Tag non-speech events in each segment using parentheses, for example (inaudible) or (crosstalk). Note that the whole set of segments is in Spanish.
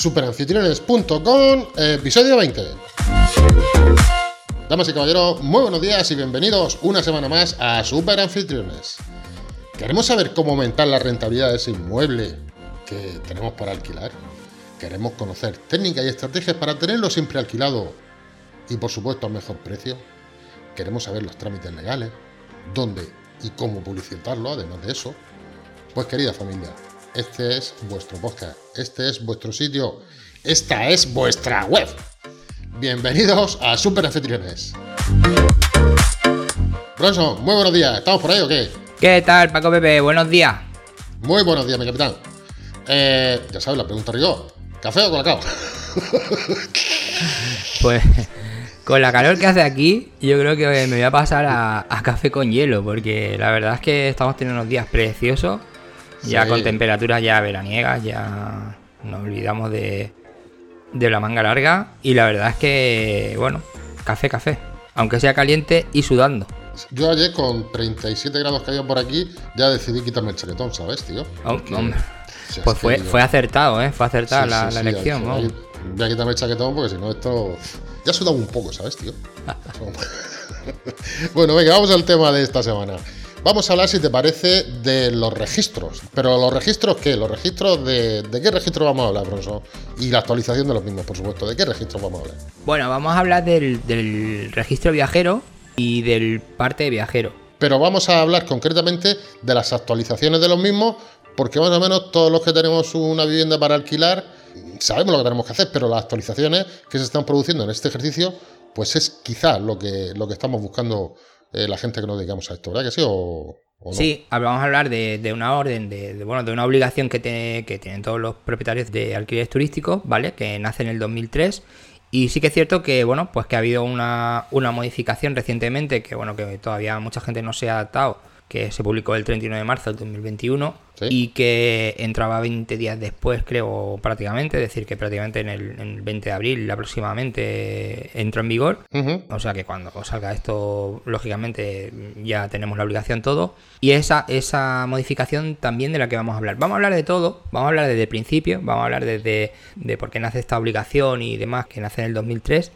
superanfitriones.com, episodio 20. Damas y caballeros, muy buenos días y bienvenidos una semana más a Super Anfitriones. ¿Queremos saber cómo aumentar la rentabilidad de ese inmueble que tenemos para alquilar? ¿Queremos conocer técnicas y estrategias para tenerlo siempre alquilado y por supuesto a mejor precio? ¿Queremos saber los trámites legales? ¿Dónde y cómo publicitarlo además de eso? Pues querida familia, este es vuestro podcast, este es vuestro sitio, esta es vuestra web. Bienvenidos a Super Anfitriones. Bronson, muy buenos días, ¿estamos por ahí o qué? ¿Qué tal, Paco Pepe? Buenos días. Muy buenos días, mi capitán. Eh, ya sabes, la pregunta rigor. ¿Café o colacao? (laughs) Pues con la calor que hace aquí, yo creo que me voy a pasar a, a café con hielo, porque la verdad es que estamos teniendo unos días preciosos, ya Sí. con temperaturas ya veraniegas, ya nos olvidamos de, de la manga larga, y la verdad es que, bueno, café, café, aunque sea caliente y sudando. Yo ayer con 37 grados que había por aquí ya decidí quitarme el chaquetón, ¿sabes, tío? Oh, hombre. si Pues fue, fue acertado, ¿eh? Fue acertada sí, la, sí, la sí, elección, vamos. Voy a quitarme el chaquetón porque si no esto... Ya he sudado un poco, ¿sabes, tío? (laughs) bueno, venga, vamos al tema de esta semana. Vamos a hablar, si te parece, de los registros. Pero los registros, ¿qué? Los registros de... ¿De qué registro vamos a hablar, Bronson? Y la actualización de los mismos, por supuesto. ¿De qué registros vamos a hablar? Bueno, vamos a hablar del, del registro viajero y del parte de viajero. Pero vamos a hablar concretamente de las actualizaciones de los mismos, porque más o menos todos los que tenemos una vivienda para alquilar sabemos lo que tenemos que hacer, pero las actualizaciones que se están produciendo en este ejercicio, pues es quizá lo que, lo que estamos buscando eh, la gente que nos dedicamos a esto, ¿verdad que sí? ¿O, no? Sí, vamos a hablar de, de una orden, de, de, bueno, de una obligación que, te- que tienen todos los propietarios de alquileres turísticos, ¿vale? Que nace en el 2003. Y sí que es cierto que, bueno, pues que ha habido una, una modificación recientemente, que bueno, que todavía mucha gente no se ha adaptado, que se publicó el 31 de marzo del 2021 Sí. y que entraba 20 días después, creo, prácticamente, es decir, que prácticamente en el, en el 20 de abril aproximadamente entró en vigor. O sea que cuando salga esto, lógicamente ya tenemos la obligación todo. Y esa, esa modificación también de la que vamos a hablar. Vamos a hablar de todo, vamos a hablar desde el principio, vamos a hablar desde de por qué nace esta obligación y demás, que nace en el 2003.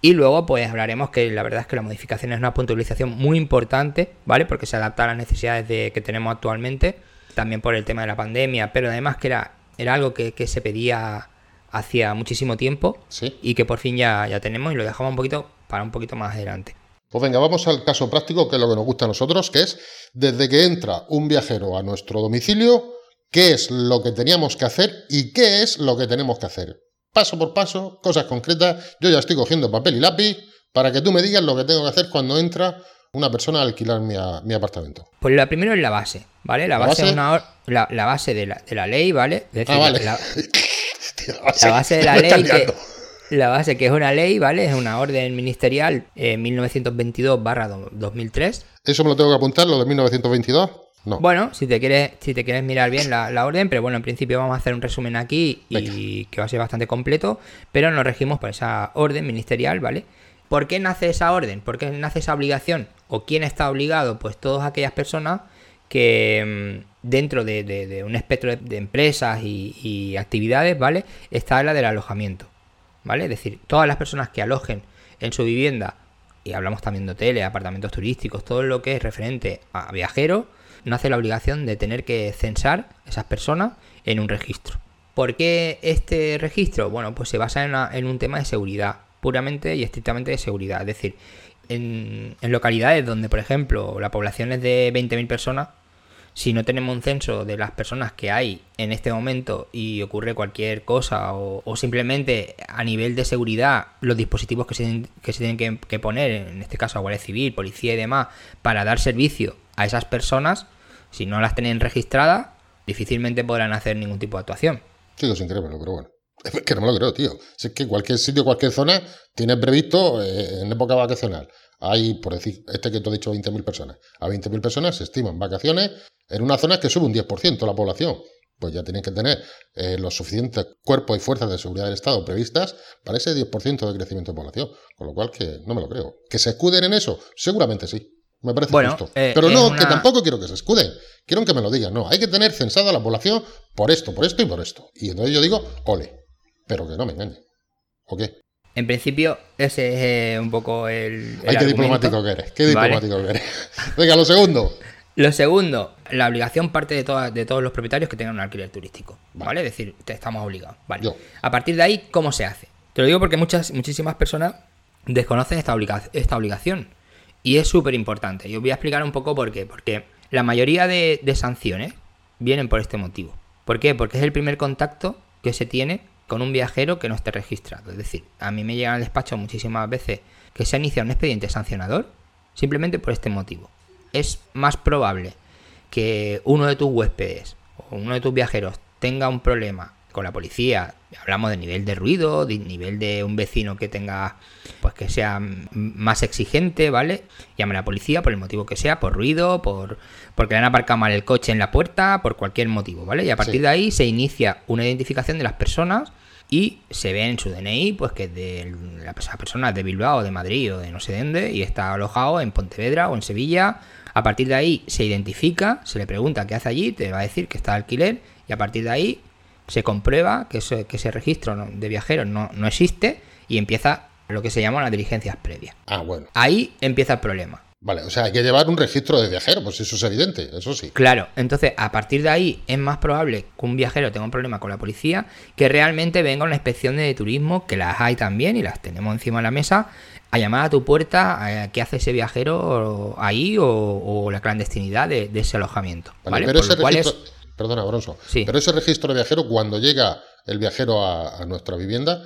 Y luego pues hablaremos que la verdad es que la modificación es una puntualización muy importante, ¿vale? Porque se adapta a las necesidades de, que tenemos actualmente, también por el tema de la pandemia, pero además que era, era algo que, que se pedía hacía muchísimo tiempo Sí. y que por fin ya, ya tenemos y lo dejamos un poquito para un poquito más adelante. Pues venga, vamos al caso práctico, que es lo que nos gusta a nosotros, que es desde que entra un viajero a nuestro domicilio, qué es lo que teníamos que hacer y qué es lo que tenemos que hacer. Paso por paso, cosas concretas. Yo ya estoy cogiendo papel y lápiz para que tú me digas lo que tengo que hacer cuando entra una persona a alquilar mi, a- mi apartamento. Pues la primero es la base, ¿vale? La, ¿La base, una la, la base de la, de la ley, ¿vale? Es decir, Ah, vale. (laughs) la, base de (laughs) la ley que, la base que es una ley, ¿vale? Es una orden ministerial eh, 1922-2003. ¿Eso me lo tengo que apuntar, lo de 1922? No. Bueno, si te quieres, si te quieres mirar bien la, la orden, pero bueno, en principio vamos a hacer un resumen aquí y que va a ser bastante completo, pero nos regimos por esa orden ministerial, ¿vale? ¿Por qué nace esa orden? ¿Por qué nace esa obligación? ¿O quién está obligado? Pues todas aquellas personas que mm, dentro de, de- de un espectro de, de empresas y, y actividades, ¿vale? Está la del alojamiento, ¿vale? Es decir, todas las personas que alojen en su vivienda, y hablamos también de hoteles, apartamentos turísticos, todo lo que es referente a viajeros, nace la obligación de tener que censar esas personas en un registro. ¿Por qué este registro? Bueno, pues se basa en un tema de seguridad, puramente y estrictamente de seguridad. Es decir, en, en localidades donde, por ejemplo, la población es de 20.000 personas, si no tenemos un censo de las personas que hay en este momento y ocurre cualquier cosa o, simplemente a nivel de seguridad los dispositivos que se, que se tienen que, poner, en este caso a Guardia Civil, Policía y demás, para dar servicio a esas personas, si no las tienen registradas, difícilmente podrán hacer ningún tipo de actuación. Sigo sin creérmelo, pero bueno. Es que no me lo creo, tío. Si es que cualquier sitio, cualquier zona tiene previsto eh, en época vacacional. Hay, por decir, este que tú has dicho, 20.000 personas. A 20.000 personas se estiman vacaciones en una zona que sube un 10% la población. Pues ya tienen que tener eh, los suficientes cuerpos y fuerzas de seguridad del Estado previstas para ese 10% de crecimiento de población. Con lo cual, que no me lo creo. ¿Que se escuden en eso? Seguramente sí. Me parece Bueno, justo. eh, Pero no, una- que tampoco quiero que se escuden. Quiero que me lo digan. No, hay que tener censada la población por esto, por esto y por esto. Y entonces yo digo, ole. pero que no me engañe. ¿O qué? En principio, ese es eh, un poco el. el Ay, qué argumento. diplomático que eres, qué Vale. diplomático que eres. (laughs) Venga, lo segundo. Lo segundo, la obligación parte de, todas- de todos los propietarios que tengan un alquiler turístico. ¿Vale? Es decir, te estamos obligados. Vale. Yo. A partir de ahí, ¿cómo se hace? Te lo digo porque muchas, muchísimas personas desconocen esta, obliga- esta obligación. Y es súper importante. Y os voy a explicar un poco por qué. Porque la mayoría de, de sanciones vienen por este motivo. ¿Por qué? Porque es el primer contacto que se tiene con un viajero que no esté registrado. Es decir, a mí me llegan al despacho muchísimas veces que se ha iniciado un expediente sancionador simplemente por este motivo. Es más probable que uno de tus huéspedes o uno de tus viajeros tenga un problema con la policía, hablamos de nivel de ruido, de nivel de un vecino que tenga, pues que sea más exigente, ¿vale? Llame a la policía por el motivo que sea, por ruido, por porque le han aparcado mal el coche en la puerta, por cualquier motivo, ¿vale? Y a partir Sí. de ahí se inicia una identificación de las personas y se ve en su DNI, pues que de la persona es de Bilbao, de Madrid o de no sé dónde y está alojado en Pontevedra o en Sevilla. A partir de ahí se identifica, se le pregunta qué hace allí, te va a decir que está de alquiler y a partir de ahí se comprueba que ese, que ese registro no- de viajeros no, no existe y empieza lo que se llaman las diligencias previas. Ah, bueno. Ahí empieza el problema. Vale, o sea, hay que llevar un registro de viajero, pues eso es evidente, eso sí. Claro, entonces a partir de ahí es más probable que un viajero tenga un problema con la policía que realmente venga una inspección de turismo, que las hay también y las tenemos encima de la mesa, a llamar a tu puerta eh, qué hace ese viajero ahí o, o la clandestinidad de, de ese alojamiento. Vale, ¿vale? pero Por ese lo cual es- registro, perdona, Bronson, Sí. pero ese registro de viajero, cuando llega el viajero a, a nuestra vivienda,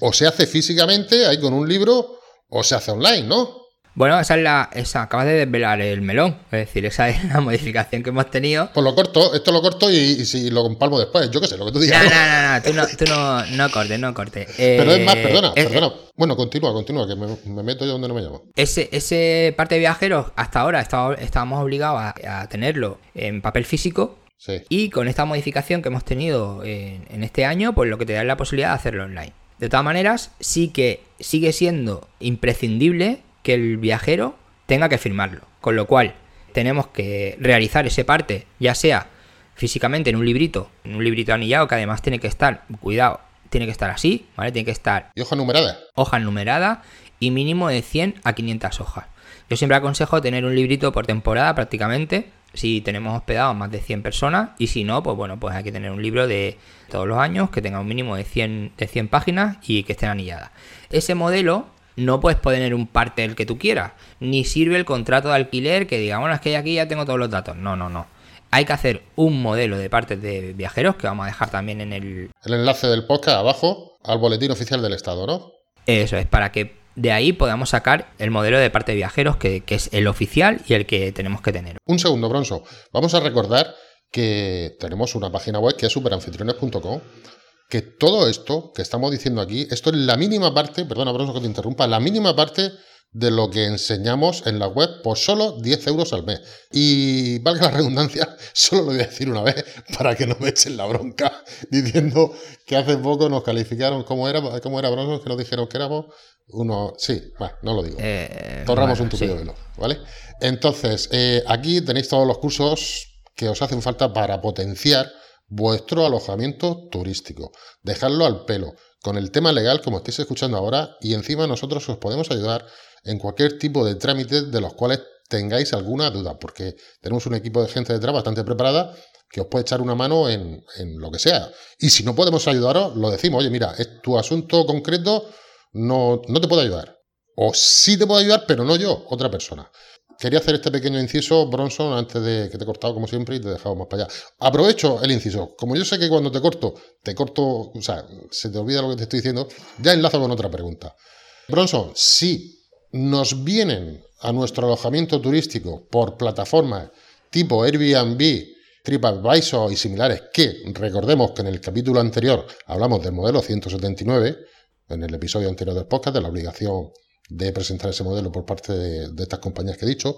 o se hace físicamente, ahí con un libro, o se hace online, ¿no? Bueno, esa es la. Esa, acabas de desvelar el melón. Es decir, esa es la (laughs) modificación que hemos tenido. Pues lo corto, esto lo corto y, y si lo compalmo después, yo qué sé, lo que tú digas. no, ¿no? (laughs) no, no, tú no, tú no, no cortes, no cortes. Eh, Pero es más, perdona, es- perdona. Bueno, continúa, continúa, que me, me meto yo donde no me llamo. Ese, ese parte de viajeros, hasta ahora estábamos obligados a, a tenerlo en papel físico. Sí. Y con esta modificación que hemos tenido en, en este año, pues lo que te da es la posibilidad de hacerlo online. De todas maneras, sí que sigue siendo imprescindible que el viajero tenga que firmarlo. Con lo cual, tenemos que realizar ese parte, ya sea físicamente en un librito, en un librito anillado que además tiene que estar, cuidado, tiene que estar así, ¿vale? Tiene que estar ¿Y hoja numerada? hojas numeradas y mínimo de 100 a 500 hojas. Yo siempre aconsejo tener un librito por temporada prácticamente, si tenemos hospedados más de 100 personas y si no, pues bueno, pues hay que tener un libro de todos los años que tenga un mínimo de 100, de 100 páginas y que estén anilladas. Ese modelo no puedes poner un parte el que tú quieras, ni sirve el contrato de alquiler que diga, bueno, es que aquí ya tengo todos los datos. No, no, no. Hay que hacer un modelo de partes de viajeros que vamos a dejar también en el, El enlace del podcast abajo al boletín oficial del Estado, ¿no? Eso es, para que de ahí podamos sacar el modelo de parte de viajeros, que, es el oficial y el que tenemos que tener. Un segundo, Bronzo. Vamos a recordar que tenemos una página web que es superanfitriones.com. Que todo esto que estamos diciendo aquí, esto es la mínima parte, perdona, Bronzo, que te interrumpa, la mínima parte de lo que enseñamos en la web por solo 10 euros al mes. Y valga la redundancia, (laughs) solo lo voy a decir una vez (laughs) para que no me echen la bronca (laughs) diciendo que hace poco nos calificaron, ¿cómo era, cómo era Bronzo? Que nos dijeron que éramos uno... Sí, bueno, no lo digo. Eh, Torramos bueno, un tupido sí. velo, ¿vale? Entonces, eh, aquí tenéis todos los cursos que os hacen falta para potenciar vuestro alojamiento turístico. Dejarlo al pelo, con el tema legal como estáis escuchando ahora, y encima nosotros os podemos ayudar en cualquier tipo de trámite de los cuales tengáis alguna duda, porque tenemos un equipo de gente detrás bastante preparada que os puede echar una mano en, en lo que sea. Y si no podemos ayudaros, lo decimos, oye, mira, es tu asunto concreto, no, no te puedo ayudar. O sí te puedo ayudar, pero no yo, otra persona. Quería hacer este pequeño inciso, Bronson, antes de que te he cortado como siempre y te he dejado más para allá. Aprovecho el inciso. Como yo sé que cuando te corto, te corto, o sea, se te olvida lo que te estoy diciendo, ya enlazo con otra pregunta. Bronson, si nos vienen a nuestro alojamiento turístico por plataformas tipo Airbnb, TripAdvisor y similares, que recordemos que en el capítulo anterior hablamos del modelo 179, en el episodio anterior del podcast, de la obligación de presentar ese modelo por parte de, de estas compañías que he dicho.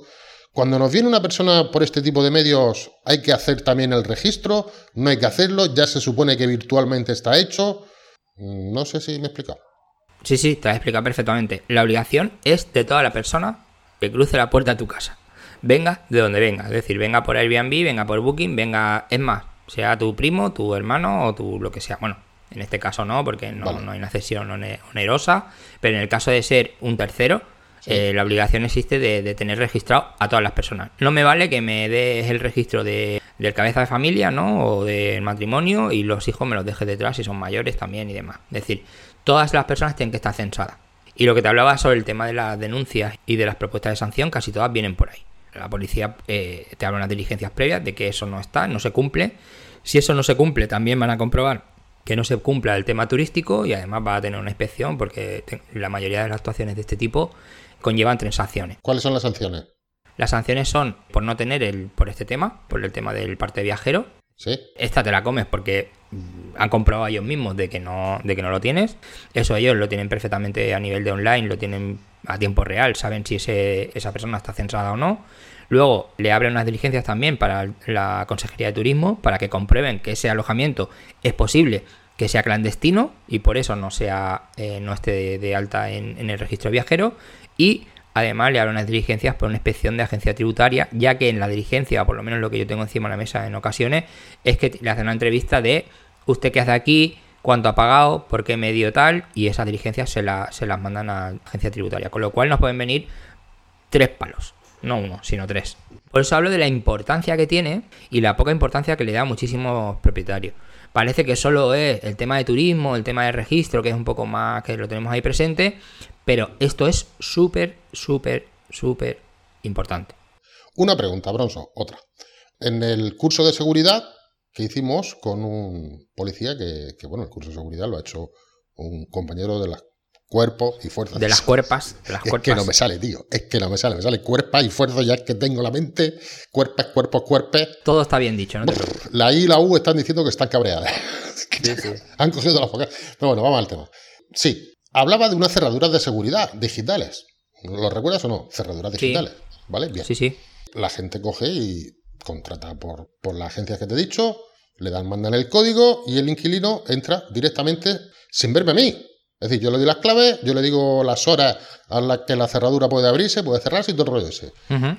Cuando nos viene una persona por este tipo de medios, ¿hay que hacer también el registro? ¿No hay que hacerlo? ¿Ya se supone que virtualmente está hecho? Mm, No sé si me he explicado. Sí, sí, te lo explicado perfectamente. La obligación es de toda la persona que cruce la puerta a tu casa. Venga de donde venga. Es decir, venga por Airbnb, venga por Booking, venga. Es más, sea tu primo, tu hermano o tu lo que sea. Bueno, En este caso no, porque no, no hay una cesión onerosa, pero en el caso de ser un tercero, eh, la obligación existe de, tener registrado a todas las personas. No me vale que me des el registro de, del cabeza de familia, ¿no? O del matrimonio y los hijos me los dejes detrás si son mayores también y demás. Es decir, todas las personas tienen que estar censadas. Y lo que te hablaba sobre el tema de las denuncias y de las propuestas de sanción, casi todas vienen por ahí. La policía eh, te habla unas diligencias previas de que eso no está, no se cumple. Si eso no se cumple, también van a comprobar que no se cumpla el tema turístico y además va a tener una inspección porque la mayoría de las actuaciones de este tipo conllevan tres sanciones. ¿Cuáles son las sanciones? Las sanciones son por no tener el, por este tema, por el tema del parte viajero. Sí. Esta te la comes porque han comprobado ellos mismos de que no, de que no lo tienes. Eso ellos lo tienen perfectamente a nivel de online, lo tienen a tiempo real, saben si esa persona está censada o no. Luego le abren unas diligencias también para la Consejería de Turismo para que comprueben que ese alojamiento es posible que sea clandestino y por eso no sea eh, no esté de, alta en, en, el registro viajero y además le abren unas diligencias por una inspección de agencia tributaria ya que en la diligencia o por lo menos lo que yo tengo encima de la mesa en ocasiones es que le hacen una entrevista de usted qué hace aquí cuánto ha pagado, por qué medio tal, y esas diligencias se, se las mandan a la agencia tributaria. Con lo cual nos pueden venir tres palos no uno, sino tres. Por eso hablo de la importancia que tiene y la poca importancia que le da a muchísimos propietarios. Parece que solo es el tema de turismo, el tema de registro, que es un poco más que lo tenemos ahí presente, pero esto es súper, súper, súper importante. Una pregunta, Bronzo, otra. En el curso de seguridad que hicimos con un policía que, que bueno, el curso de seguridad lo ha hecho un compañero de las cuerpo y fuerza. De las cuerpas. De las es que no me sale, tío. Es que no me sale. Me sale cuerpa y fuerza ya que tengo la mente. Cuerpes, cuerpos, cuerpes. Todo está bien dicho, ¿no? la I y la U están diciendo que están cabreadas. (laughs) Han cogido las focas. Pero bueno, vamos al tema. Sí, hablaba de unas cerraduras de seguridad digitales. ¿Lo recuerdas o no? Cerraduras digitales. ¿Vale? Bien. Sí, sí. La gente coge y contrata por, por las agencias que te he dicho, le dan, mandan el código y el inquilino entra directamente sin verme a mí. Es decir, yo le doy las claves, yo le digo las horas a las que la cerradura puede abrirse, puede cerrarse y todo el rollo ese.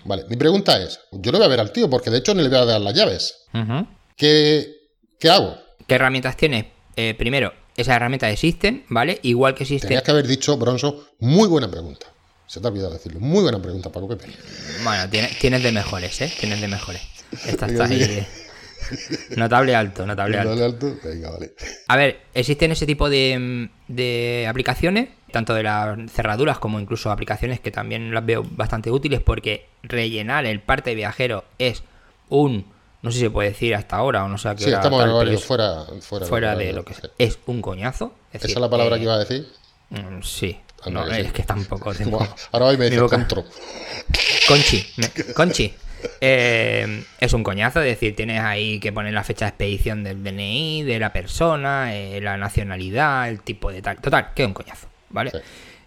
Vale, mi pregunta es, yo no voy a ver al tío porque de hecho ni le voy a dar las llaves. ¿Qué, hago? ¿Qué herramientas tienes? Eh, primero, esas herramientas existen, ¿vale? Igual que existen... Tenías que haber dicho, Bronzo, muy buena pregunta. Se te ha olvidado decirlo. Muy buena pregunta, Paco Pepe. Bueno, tienes, de mejores, ¿eh? Tienes de mejores. Esta está ahí... Notable alto, notable, alto. Venga, vale. A ver, existen ese tipo de, aplicaciones, tanto de las cerraduras como incluso aplicaciones que también las veo bastante útiles porque rellenar el parte viajero es un, no sé si se puede decir hasta ahora o no sé a qué sí, estamos fuera, fuera, de, lo que es. un coñazo. ¿Esa es la palabra que iba a decir? Mm, sí. No, es que tampoco (laughs) tengo. Ahora hoy me dice Conchi. (laughs) Conchi. Eh, es un coñazo, es decir, tienes ahí que poner la fecha de expedición del DNI, de la persona, eh, la nacionalidad, el tipo de tal. Total, que es un coñazo, ¿vale?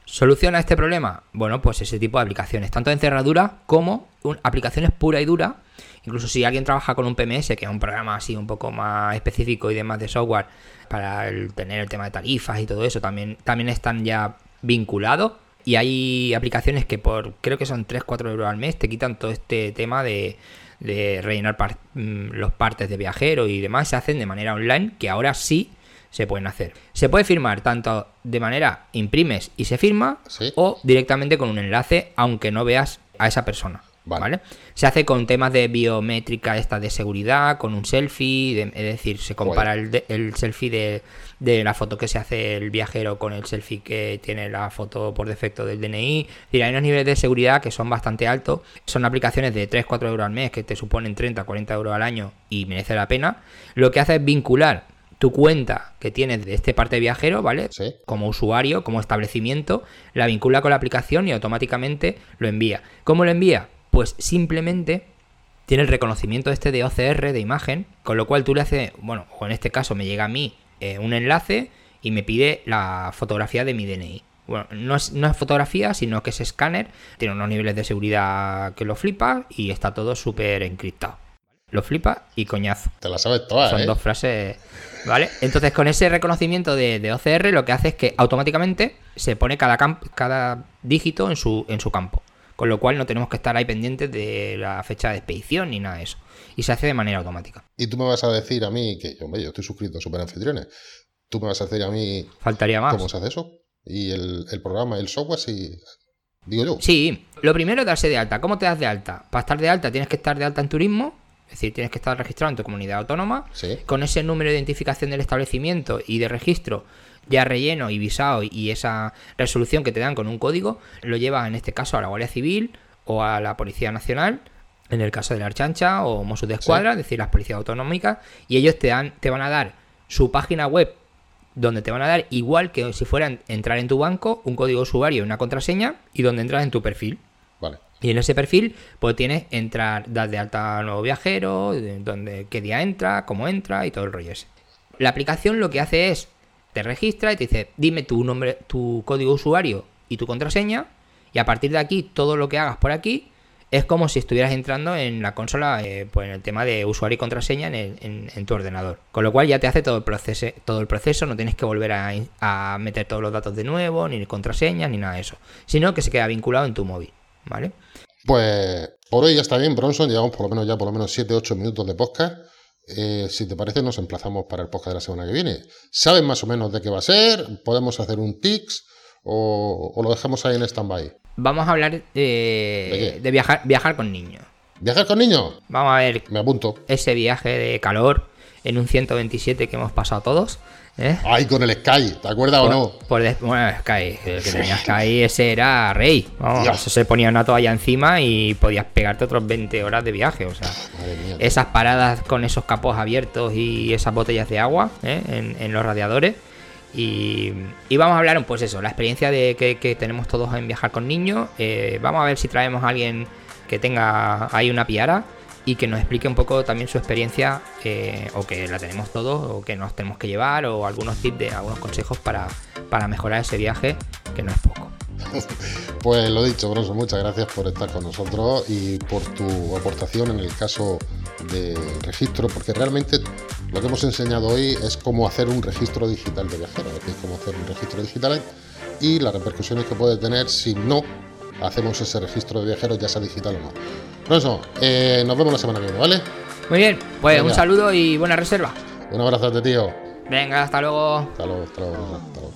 ¿Soluciona este problema? Bueno, pues ese tipo de aplicaciones, tanto en cerradura como aplicaciones pura y dura. Incluso si alguien trabaja con un PMS, que es un programa así un poco más específico y demás de software, para tener el tema de tarifas y todo eso, también, también están ya vinculados y hay aplicaciones que por, creo que son 3-4 euros al mes, te quitan todo este tema de, rellenar mm, los partes de viajero y demás. Se hacen de manera online, que ahora sí se pueden hacer. Se puede firmar tanto de manera imprimes y se firma, o directamente con un enlace, aunque no veas a esa persona. Vale. Se hace con temas de biométrica esta de seguridad, con un selfie, es decir, se compara el, selfie de, la foto que se hace el viajero con el selfie que tiene la foto por defecto del DNI. Es decir, hay unos niveles de seguridad que son bastante altos. Son aplicaciones de 3-4 euros al mes que te suponen 30-40 euros al año y merece la pena. Lo que hace es vincular tu cuenta que tienes de este parte viajero, ¿vale? Como usuario, como establecimiento, la vincula con la aplicación y automáticamente lo envía. ¿Cómo lo envía? Pues simplemente tiene el reconocimiento este de OCR de imagen, con lo cual tú le haces, bueno, o en este caso me llega a mí eh, un enlace y me pide la fotografía de mi DNI. Bueno, no es, no es fotografía, sino que es escáner, tiene unos niveles de seguridad que lo flipa y está todo súper encriptado. Lo flipa y coñazo. Te la sabes todas, Son ¿eh? dos frases. ¿Vale? Entonces, con ese reconocimiento de, de, OCR, lo que hace es que automáticamente se pone cada, cada dígito en su, en su campo. Con lo cual no tenemos que estar ahí pendientes de la fecha de expedición ni nada de eso. Y se hace de manera automática. Y tú me vas a decir a mí que yo, yo estoy suscrito a Super Anfitriones. tú me vas a decir a mí Faltaría más. cómo se hace eso. Y el, el programa, el software, sí. Digo yo. Sí, lo primero es darse de alta. ¿Cómo te das de alta? Para estar de alta tienes que estar de alta en turismo, es decir, tienes que estar registrado en tu comunidad autónoma. Sí. Con ese número de identificación del establecimiento y de registro ya relleno y visado y esa resolución que te dan con un código, lo llevas en este caso a la Guardia Civil o a la Policía Nacional, en el caso de la Archancha o Mossos de Escuadra, es decir, las policías autonómicas, y ellos te, dan, te van a dar su página web donde te van a dar igual que si fueran entrar en tu banco, un código usuario y una contraseña y donde entras en tu perfil. Vale. Y en ese perfil, pues tienes entrar, dar de alta a nuevo viajero, de donde, qué día entra, cómo entra y todo el rollo ese. La aplicación lo que hace es, te registra y te dice, dime tu nombre, tu código usuario y tu contraseña, y a partir de aquí, todo lo que hagas por aquí es como si estuvieras entrando en la consola, eh, pues en el tema de usuario y contraseña en, tu ordenador. Con lo cual ya te hace todo el proceso, todo el proceso, no tienes que volver a, a meter todos los datos de nuevo, ni contraseñas, ni nada de eso, sino que se queda vinculado en tu móvil, ¿vale? Pues por hoy ya está bien, Bronson. Llevamos por lo menos ya por lo menos 7-8 minutos de podcast. Eh, si te parece, nos emplazamos para el podcast de la semana que viene. ¿Saben más o menos de qué va a ser? ¿Podemos hacer un tics? ¿O, o lo dejamos ahí en stand-by? Vamos a hablar de, qué? de viajar, viajar con niños. ¿Viajar con niños? Vamos a ver Me apunto. ese viaje de calor en un 127 que hemos pasado todos. ¿eh? Ay, con el Sky, ¿te acuerdas o no? Por des- bueno, Sky, el que tenía Sky, ese era rey. Vamos, eso se ponía una toalla encima y podías pegarte otros 20 horas de viaje. O sea, mía. esas paradas con esos capos abiertos y esas botellas de agua ¿eh? en, en los radiadores. Y, y vamos a hablar, pues eso, la experiencia de que, que tenemos todos en viajar con niños. Eh, vamos a ver si traemos a alguien que tenga ahí una piara y que nos explique un poco también su experiencia, eh, o que la tenemos todos, o que nos tenemos que llevar, o algunos tips de algunos consejos para, para mejorar ese viaje, que no es poco. (laughs) Pues lo dicho, Bronson, muchas gracias por estar con nosotros y por tu aportación en el caso de registro, porque realmente lo que hemos enseñado hoy es cómo hacer un registro digital de viajeros, es cómo hacer un registro digital y las repercusiones que puede tener si no hacemos ese registro de viajeros, ya sea digital o no. Bronson, eh, nos vemos la semana que viene, ¿vale? Muy bien, pues Venga. un saludo y buena reserva. Un abrazo tío. Venga, hasta luego. Hasta luego, hasta luego, hasta luego.